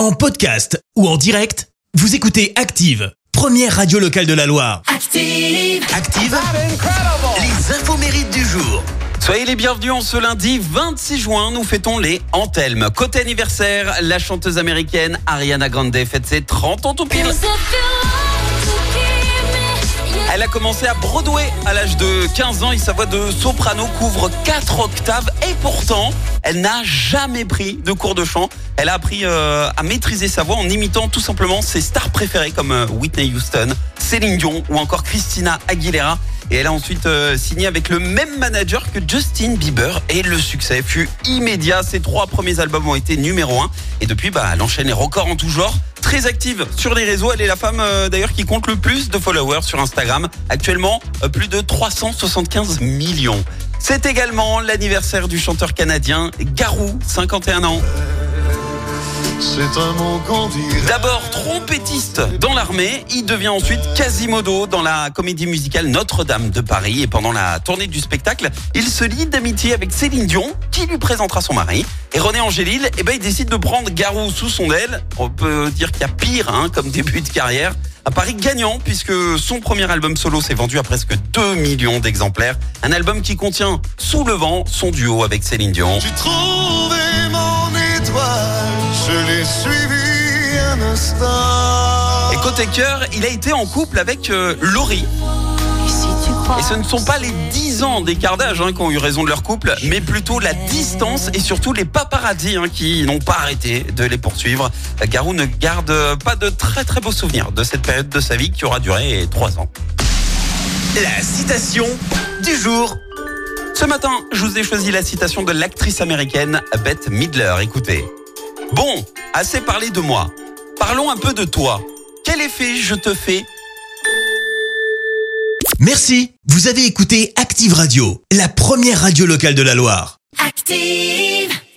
En podcast ou en direct, vous écoutez Active, première radio locale de la Loire. Active. Active, les infos mérites du jour. Soyez les bienvenus en ce lundi 26 juin, nous fêtons les Antelmes. Côté anniversaire, la chanteuse américaine Ariana Grande fête ses 30 ans tout pile. Elle a commencé à Broadway à l'âge de 15 ans et sa voix de soprano couvre 4 octaves et pourtant, elle n'a jamais pris de cours de chant. Elle a appris euh, à maîtriser sa voix en imitant tout simplement ses stars préférées comme euh, Whitney Houston, Céline Dion ou encore Christina Aguilera. Et elle a ensuite euh, signé avec le même manager que Justin Bieber et le succès fut immédiat. Ses trois premiers albums ont été numéro 1 et depuis, bah, elle enchaîne les records en tout genre. Très active sur les réseaux, elle est la femme d'ailleurs qui compte le plus de followers sur Instagram. Actuellement, plus de 375 millions. C'est également l'anniversaire du chanteur canadien Garou, 51 ans. C'est un mot qu'on. D'abord trompettiste dans l'armée, il devient ensuite Quasimodo dans la comédie musicale Notre-Dame de Paris. Et pendant la tournée du spectacle, il se lie d'amitié avec Céline Dion, qui lui présentera son mari. Et René Angélil, eh ben, il décide de prendre Garou sous son aile. On peut dire qu'il y a pire hein, comme début de carrière. À Paris gagnant, puisque son premier album solo s'est vendu à presque 2 millions d'exemplaires. Un album qui contient Sous le vent, son duo avec Céline Dion. J'ai trouvé Et côté cœur, il a été en couple avec euh, Laurie. Et ce ne sont pas les 10 ans d'écart d'âge hein, qui ont eu raison de leur couple, mais plutôt la distance et surtout les paparazzis hein, qui n'ont pas arrêté de les poursuivre. Garou ne garde pas de très très beaux souvenirs de cette période de sa vie qui aura duré 3 ans. La citation du jour. Ce matin, je vous ai choisi la citation de l'actrice américaine Bette Midler. Écoutez. Bon, assez parlé de moi. Parlons un peu de toi. Quel effet je te fais Merci, vous avez écouté Active Radio, la première radio locale de la Loire. Active.